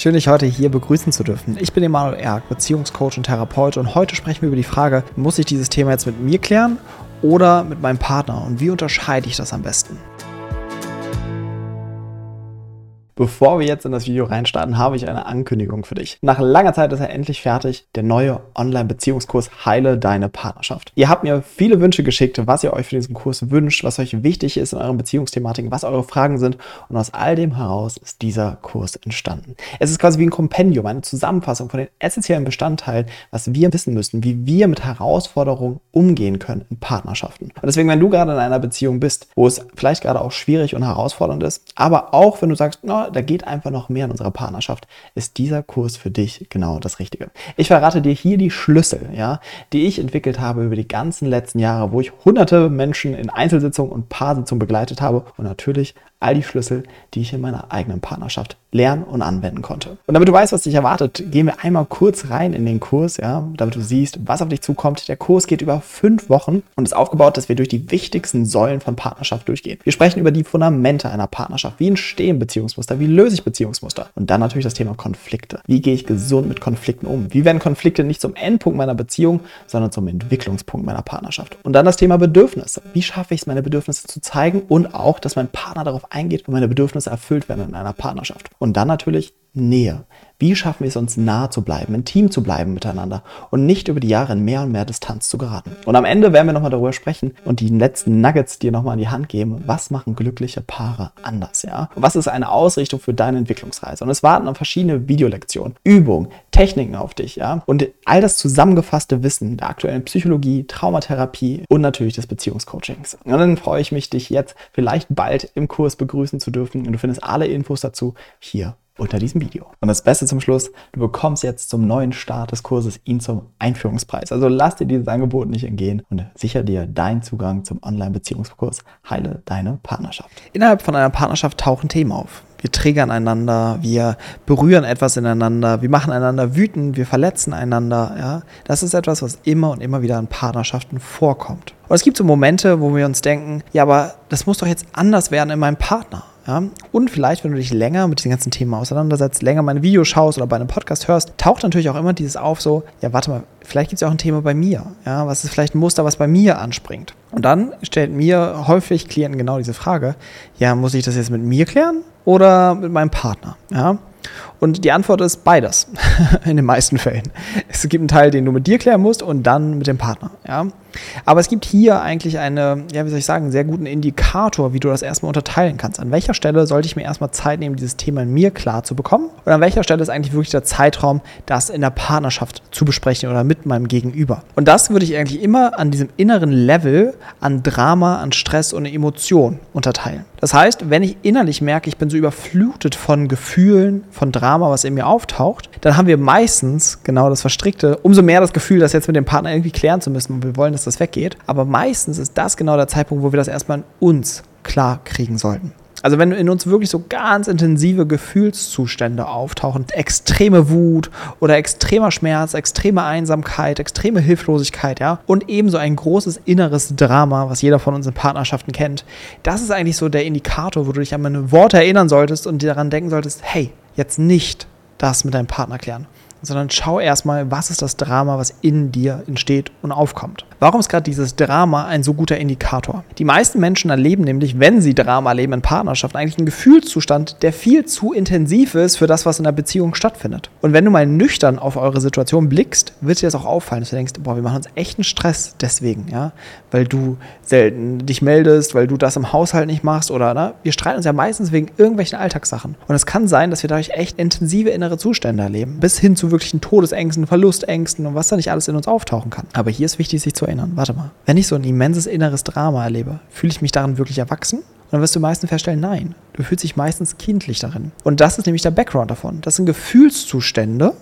Schön, dich heute hier begrüßen zu dürfen. Ich bin Emanuel Erk, Beziehungscoach und Therapeut und heute sprechen wir über die Frage, muss ich dieses Thema jetzt mit mir klären oder mit meinem Partner und wie unterscheide ich das am besten? Bevor wir jetzt in das Video reinstarten, habe ich eine Ankündigung für dich. Nach langer Zeit ist er endlich fertig, der neue Online-Beziehungskurs Heile deine Partnerschaft. Ihr habt mir viele Wünsche geschickt, was ihr euch für diesen Kurs wünscht, was euch wichtig ist in euren Beziehungsthematiken, was eure Fragen sind. Und aus all dem heraus ist dieser Kurs entstanden. Es ist quasi wie ein Kompendium, eine Zusammenfassung von den essentiellen Bestandteilen, was wir wissen müssen, wie wir mit Herausforderungen umgehen können in Partnerschaften. Und deswegen, wenn du gerade in einer Beziehung bist, wo es vielleicht gerade auch schwierig und herausfordernd ist, aber auch wenn du sagst, no, da geht einfach noch mehr in unserer Partnerschaft, ist dieser Kurs für dich genau das Richtige. Ich verrate dir hier die Schlüssel, ja, die ich entwickelt habe über die ganzen letzten Jahre, wo ich hunderte Menschen in Einzelsitzungen und Paarsitzungen begleitet habe und natürlich all die Schlüssel, die ich in meiner eigenen Partnerschaft lernen und anwenden konnte. Und damit du weißt, was dich erwartet, gehen wir einmal kurz rein in den Kurs, ja, damit du siehst, was auf dich zukommt. Der Kurs geht über fünf Wochen und ist aufgebaut, dass wir durch die wichtigsten Säulen von Partnerschaft durchgehen. Wir sprechen über die Fundamente einer Partnerschaft. Wie entstehen Beziehungsmuster? Wie löse ich Beziehungsmuster? Und dann natürlich das Thema Konflikte. Wie gehe ich gesund mit Konflikten um? Wie werden Konflikte nicht zum Endpunkt meiner Beziehung, sondern zum Entwicklungspunkt meiner Partnerschaft? Und dann das Thema Bedürfnisse. Wie schaffe ich es, meine Bedürfnisse zu zeigen und auch, dass mein Partner darauf eingeht und meine Bedürfnisse erfüllt werden in einer Partnerschaft. Und dann natürlich Nähe. Wie schaffen wir es uns nah zu bleiben, intim zu bleiben miteinander und nicht über die Jahre in mehr und mehr Distanz zu geraten? Und am Ende werden wir nochmal darüber sprechen und die letzten Nuggets dir nochmal in die Hand geben. Was machen glückliche Paare anders, ja? Und was ist eine Ausrichtung für deine Entwicklungsreise? Und es warten auf verschiedene Videolektionen, Übungen, Techniken auf dich, ja? Und all das zusammengefasste Wissen der aktuellen Psychologie, Traumatherapie und natürlich des Beziehungscoachings. Und dann freue ich mich, dich jetzt vielleicht bald im Kurs begrüßen zu dürfen. Und du findest alle Infos dazu hier unter diesem Video. Und das Beste zum Schluss, du bekommst jetzt zum neuen Start des Kurses ihn zum Einführungspreis. Also lass dir dieses Angebot nicht entgehen und sicher dir deinen Zugang zum Online-Beziehungskurs Heile deine Partnerschaft. Innerhalb von einer Partnerschaft tauchen Themen auf. Wir triggern einander, wir berühren etwas ineinander, wir machen einander wütend, wir verletzen einander. Ja? Das ist etwas, was immer und immer wieder in Partnerschaften vorkommt. Und es gibt so Momente, wo wir uns denken, ja, aber das muss doch jetzt anders werden in meinem Partner. Ja? Und vielleicht, wenn du dich länger mit diesen ganzen Themen auseinandersetzt, länger meine Videos schaust oder bei einem Podcast hörst, taucht natürlich auch immer dieses auf, so, ja, warte mal, vielleicht gibt es ja auch ein Thema bei mir. Ja? Was ist vielleicht ein Muster, was bei mir anspringt? Und dann stellt mir häufig Klienten genau diese Frage, ja, muss ich das jetzt mit mir klären oder mit meinem Partner? Ja? Und die Antwort ist beides, in den meisten Fällen. Es gibt einen Teil, den du mit dir klären musst und dann mit dem Partner. Ja? Aber es gibt hier eigentlich eine, ja, wie soll ich sagen, einen sehr guten Indikator, wie du das erstmal unterteilen kannst. An welcher Stelle sollte ich mir erstmal Zeit nehmen, dieses Thema in mir klar zu bekommen? Und an welcher Stelle ist eigentlich wirklich der Zeitraum, das in der Partnerschaft zu besprechen oder mit meinem Gegenüber? Und das würde ich eigentlich immer an diesem inneren Level an Drama, an Stress und Emotion unterteilen. Das heißt, wenn ich innerlich merke, ich bin so überflutet von Gefühlen, von Drama, was in mir auftaucht, dann haben wir meistens genau das Verstrickte, umso mehr das Gefühl, das jetzt mit dem Partner irgendwie klären zu müssen und wir wollen, dass das weggeht. Aber meistens ist das genau der Zeitpunkt, wo wir das erstmal in uns klar kriegen sollten. Also wenn in uns wirklich so ganz intensive Gefühlszustände auftauchen, extreme Wut oder extremer Schmerz, extreme Einsamkeit, extreme Hilflosigkeit, ja, und ebenso ein großes inneres Drama, was jeder von uns in Partnerschaften kennt, das ist eigentlich so der Indikator, wo du dich an meine Worte erinnern solltest und dir daran denken solltest, hey, jetzt nicht das mit deinem Partner klären, sondern schau erstmal, was ist das Drama, was in dir entsteht und aufkommt. Warum ist gerade dieses Drama ein so guter Indikator? Die meisten Menschen erleben nämlich, wenn sie Drama erleben in Partnerschaft, eigentlich einen Gefühlszustand, der viel zu intensiv ist für das, was in der Beziehung stattfindet. Und wenn du mal nüchtern auf eure Situation blickst, wird dir das auch auffallen, dass du denkst, boah, wir machen uns echten Stress deswegen, ja, weil du selten dich meldest, weil du das im Haushalt nicht machst oder, ne? wir streiten uns ja meistens wegen irgendwelchen Alltagssachen. Und es kann sein, dass wir dadurch echt intensive innere Zustände erleben, bis hin zu wirklichen Todesängsten, Verlustängsten und was da nicht alles in uns auftauchen kann. Aber hier ist wichtig, sich zu erinnern, warte mal, wenn ich so ein immenses inneres Drama erlebe, fühle ich mich darin wirklich erwachsen? Und dann wirst du meistens feststellen, nein, du fühlst dich meistens kindlich darin. Und das ist nämlich der Background davon. Das sind Gefühlszustände,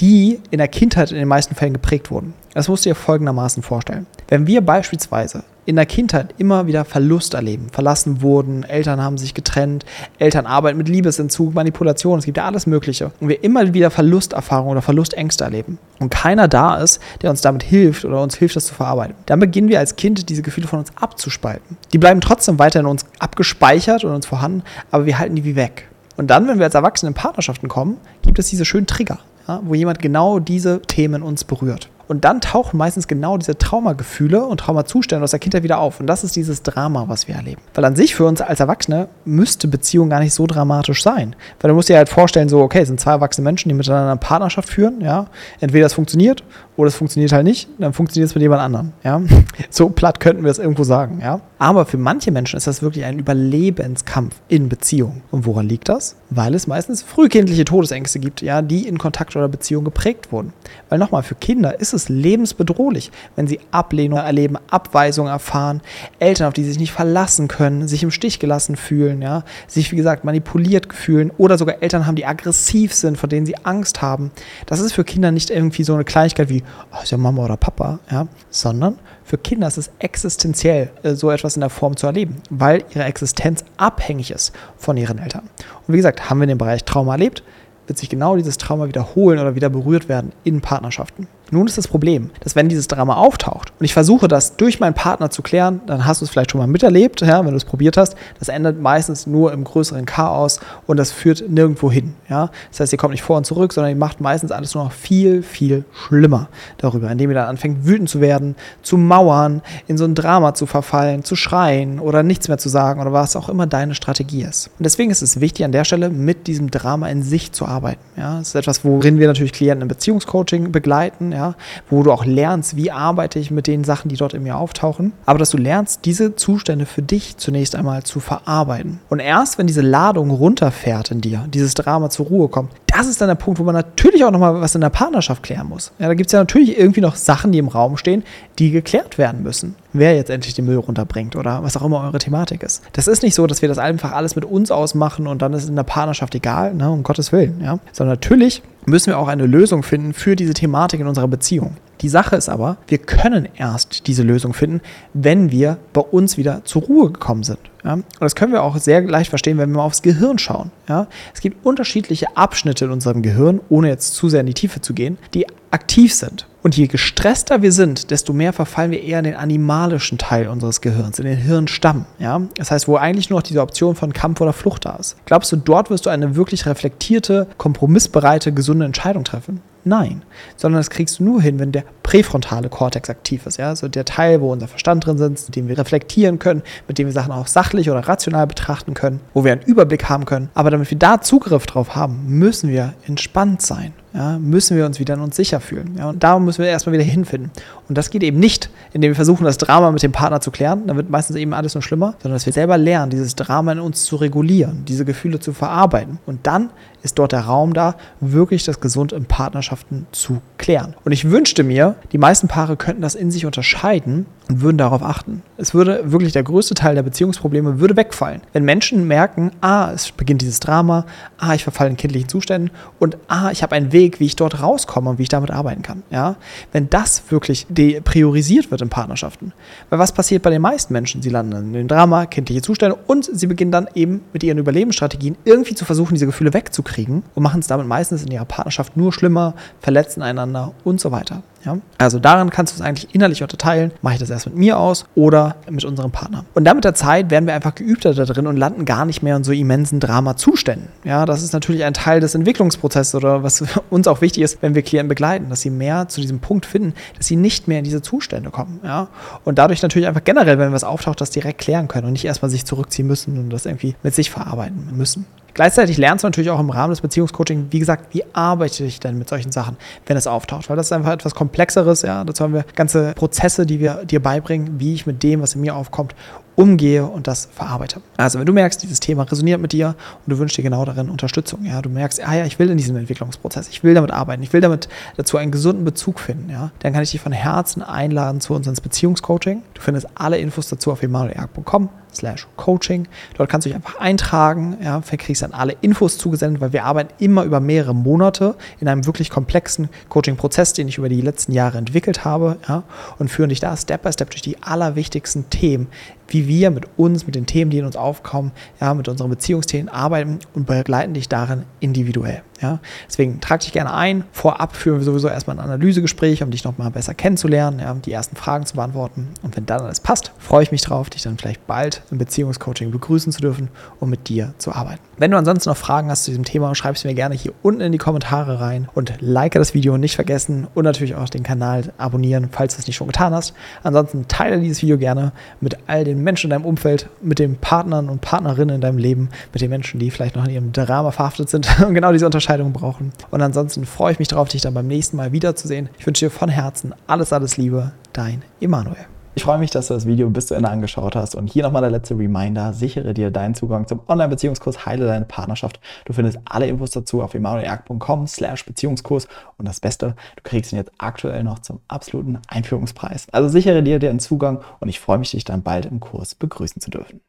die in der Kindheit in den meisten Fällen geprägt wurden. Das musst du dir folgendermaßen vorstellen. Wenn wir beispielsweise in der Kindheit immer wieder Verlust erleben, verlassen wurden, Eltern haben sich getrennt, Eltern arbeiten mit Liebesentzug, Manipulation, es gibt ja alles Mögliche. Und wir immer wieder Verlusterfahrungen oder Verlustängste erleben und keiner da ist, der uns damit hilft oder uns hilft, das zu verarbeiten, dann beginnen wir als Kind diese Gefühle von uns abzuspalten. Die bleiben trotzdem weiter in uns abgespeichert und uns vorhanden, aber wir halten die wie weg. Und dann, wenn wir als Erwachsene in Partnerschaften kommen, gibt es diese schönen Trigger, ja, wo jemand genau diese Themen uns berührt. Und dann tauchen meistens genau diese Traumagefühle und Traumazustände aus der Kindheit wieder auf. Und das ist dieses Drama, was wir erleben. Weil an sich für uns als Erwachsene müsste Beziehung gar nicht so dramatisch sein. Weil du musst dir halt vorstellen, so, okay, es sind zwei erwachsene Menschen, die miteinander eine Partnerschaft führen, ja. Entweder es funktioniert oder es funktioniert halt nicht, dann funktioniert es mit jemand anderem, ja. So platt könnten wir es irgendwo sagen, ja. Aber für manche Menschen ist das wirklich ein Überlebenskampf in Beziehung. Und woran liegt das? Weil es meistens frühkindliche Todesängste gibt, ja, die in Kontakt oder Beziehung geprägt wurden. Weil nochmal, für Kinder ist es lebensbedrohlich, wenn sie Ablehnung erleben, Abweisung erfahren, Eltern, auf die sie sich nicht verlassen können, sich im Stich gelassen fühlen, ja, sich wie gesagt manipuliert fühlen oder sogar Eltern haben, die aggressiv sind, vor denen sie Angst haben. Das ist für Kinder nicht irgendwie so eine Kleinigkeit wie, oh, ist ja Mama oder Papa, ja, sondern für Kinder ist es existenziell, äh, so etwas in der Form zu erleben, weil ihre Existenz abhängig ist von ihren Eltern. Und wie gesagt, haben wir in dem Bereich Trauma erlebt, wird sich genau dieses Trauma wiederholen oder wieder berührt werden in Partnerschaften. Nun ist das Problem, dass wenn dieses Drama auftaucht und ich versuche das durch meinen Partner zu klären, dann hast du es vielleicht schon mal miterlebt, ja, wenn du es probiert hast. Das endet meistens nur im größeren Chaos und das führt nirgendwo hin. Ja. Das heißt, ihr kommt nicht vor und zurück, sondern ihr macht meistens alles nur noch viel, viel schlimmer darüber, indem ihr dann anfängt, wütend zu werden, zu mauern, in so ein Drama zu verfallen, zu schreien oder nichts mehr zu sagen oder was auch immer deine Strategie ist. Und deswegen ist es wichtig, an der Stelle mit diesem Drama in sich zu arbeiten. Ja. Das ist etwas, worin wir natürlich Klienten im Beziehungscoaching begleiten. Ja wo du auch lernst, wie arbeite ich mit den Sachen, die dort in mir auftauchen, aber dass du lernst, diese Zustände für dich zunächst einmal zu verarbeiten. Und erst wenn diese Ladung runterfährt in dir, dieses Drama zur Ruhe kommt, das ist dann der Punkt, wo man natürlich auch nochmal was in der Partnerschaft klären muss. Ja, da gibt es ja natürlich irgendwie noch Sachen, die im Raum stehen, die geklärt werden müssen. Wer jetzt endlich den Müll runterbringt oder was auch immer eure Thematik ist. Das ist nicht so, dass wir das einfach alles mit uns ausmachen und dann ist es in der Partnerschaft egal, ne, um Gottes Willen. Ja? Sondern natürlich müssen wir auch eine Lösung finden für diese Thematik in unserer Beziehung. Die Sache ist aber, wir können erst diese Lösung finden, wenn wir bei uns wieder zur Ruhe gekommen sind. Ja? Und das können wir auch sehr leicht verstehen, wenn wir mal aufs Gehirn schauen. Ja? Es gibt unterschiedliche Abschnitte in unserem Gehirn, ohne jetzt zu sehr in die Tiefe zu gehen, die aktiv sind. Und je gestresster wir sind, desto mehr verfallen wir eher in den animalischen Teil unseres Gehirns, in den Hirnstamm. Ja? Das heißt, wo eigentlich nur noch diese Option von Kampf oder Flucht da ist. Glaubst du, dort wirst du eine wirklich reflektierte, kompromissbereite, gesunde Entscheidung treffen? Nein, sondern das kriegst du nur hin, wenn der präfrontale Kortex aktiv ist. Ja? Also der Teil, wo unser Verstand drin sitzt, mit dem wir reflektieren können, mit dem wir Sachen auch sachlich oder rational betrachten können, wo wir einen Überblick haben können. Aber damit wir da Zugriff drauf haben, müssen wir entspannt sein ja, müssen wir uns wieder in uns sicher fühlen. Ja, und darum müssen wir erstmal wieder hinfinden. Und das geht eben nicht, indem wir versuchen, das Drama mit dem Partner zu klären. Dann wird meistens eben alles nur schlimmer, sondern dass wir selber lernen, dieses Drama in uns zu regulieren, diese Gefühle zu verarbeiten. Und dann ist dort der Raum da, wirklich das Gesund in Partnerschaften zu klären. Und ich wünschte mir, die meisten Paare könnten das in sich unterscheiden und würden darauf achten. Es würde wirklich der größte Teil der Beziehungsprobleme würde wegfallen. Wenn Menschen merken, ah, es beginnt dieses Drama, ah, ich verfalle in kindlichen Zuständen und ah, ich habe einen Weg, wie ich dort rauskomme und wie ich damit arbeiten kann. Ja? Wenn das wirklich priorisiert wird in Partnerschaften. Weil was passiert bei den meisten Menschen? Sie landen in dem Drama, kindliche Zustände und sie beginnen dann eben mit ihren Überlebensstrategien irgendwie zu versuchen, diese Gefühle wegzukriegen kriegen und machen es damit meistens in ihrer Partnerschaft nur schlimmer, verletzen einander und so weiter. Ja? Also daran kannst du es eigentlich innerlich unterteilen. Mache ich das erst mit mir aus oder mit unserem Partner. Und dann mit der Zeit werden wir einfach geübter da drin und landen gar nicht mehr in so immensen Dramazuständen. Ja, das ist natürlich ein Teil des Entwicklungsprozesses oder was uns auch wichtig ist, wenn wir Klienten begleiten, dass sie mehr zu diesem Punkt finden, dass sie nicht mehr in diese Zustände kommen. Ja? Und dadurch natürlich einfach generell, wenn was auftaucht, das direkt klären können und nicht erstmal sich zurückziehen müssen und das irgendwie mit sich verarbeiten müssen. Gleichzeitig lernst du natürlich auch im Rahmen des Beziehungscoaching, wie gesagt, wie arbeite ich denn mit solchen Sachen, wenn es auftaucht? Weil das ist einfach etwas Komplexeres, ja. Dazu haben wir ganze Prozesse, die wir dir beibringen, wie ich mit dem, was in mir aufkommt, umgehe und das verarbeite. Also wenn du merkst, dieses Thema resoniert mit dir und du wünschst dir genau darin Unterstützung, ja, du merkst, ah ja, ich will in diesem Entwicklungsprozess, ich will damit arbeiten, ich will damit dazu einen gesunden Bezug finden, ja, dann kann ich dich von Herzen einladen zu uns ins Beziehungscoaching. Du findest alle Infos dazu auf emanuelerg.com slash coaching. Dort kannst du dich einfach eintragen, ja, kriegst dann alle Infos zugesendet, weil wir arbeiten immer über mehrere Monate in einem wirklich komplexen Coaching-Prozess, den ich über die letzten Jahre entwickelt habe, ja, und führen dich da Step by Step durch die allerwichtigsten Themen, wie wir mit uns, mit den Themen, die in uns aufkommen, ja, mit unseren Beziehungsthemen arbeiten und begleiten dich darin individuell. Ja? Deswegen trag dich gerne ein. Vorab führen wir sowieso erstmal ein Analysegespräch, um dich nochmal besser kennenzulernen, ja, die ersten Fragen zu beantworten. Und wenn dann alles passt, freue ich mich drauf, dich dann vielleicht bald im Beziehungscoaching begrüßen zu dürfen und mit dir zu arbeiten. Wenn du ansonsten noch Fragen hast zu diesem Thema, schreib es mir gerne hier unten in die Kommentare rein und like das Video nicht vergessen und natürlich auch den Kanal abonnieren, falls du es nicht schon getan hast. Ansonsten teile dieses Video gerne mit all den Menschen in deinem Umfeld, mit den Partnern und Partnerinnen in deinem Leben, mit den Menschen, die vielleicht noch in ihrem Drama verhaftet sind und genau diese Unterscheidung brauchen. Und ansonsten freue ich mich darauf, dich dann beim nächsten Mal wiederzusehen. Ich wünsche dir von Herzen alles, alles Liebe, dein Emanuel. Ich freue mich, dass du das Video bis zu Ende angeschaut hast. Und hier nochmal der letzte Reminder. Sichere dir deinen Zugang zum Online-Beziehungskurs Heile deine Partnerschaft. Du findest alle Infos dazu auf emanuelerg.com slash Beziehungskurs. Und das Beste, du kriegst ihn jetzt aktuell noch zum absoluten Einführungspreis. Also sichere dir den Zugang und ich freue mich, dich dann bald im Kurs begrüßen zu dürfen.